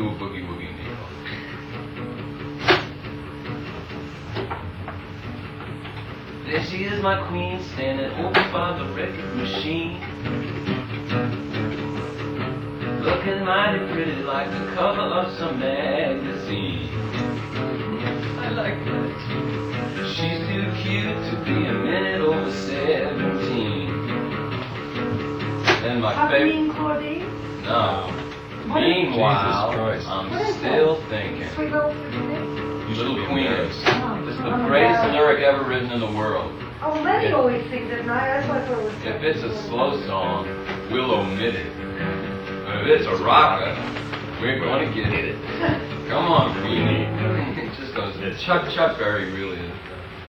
tu. There she is, my queen, standing over by the record machine. Looking mighty pretty like the cover of some magazine. I like that. She's too cute to be a minute over 17. And my favorite. Cordy? No. What is- Meanwhile, I'm still thinking. Little Forgiveness? You should Little be Queen. embarrassed. It's the greatest lyric ever written in the world. Oh, well, Lenny always sings it, and I, that's why I thought it was. If it's a slow song, we'll omit it. But if it's a rocker, we're gonna get it. Come on, Queenie. It just goes. Chuck Chuck Berry really is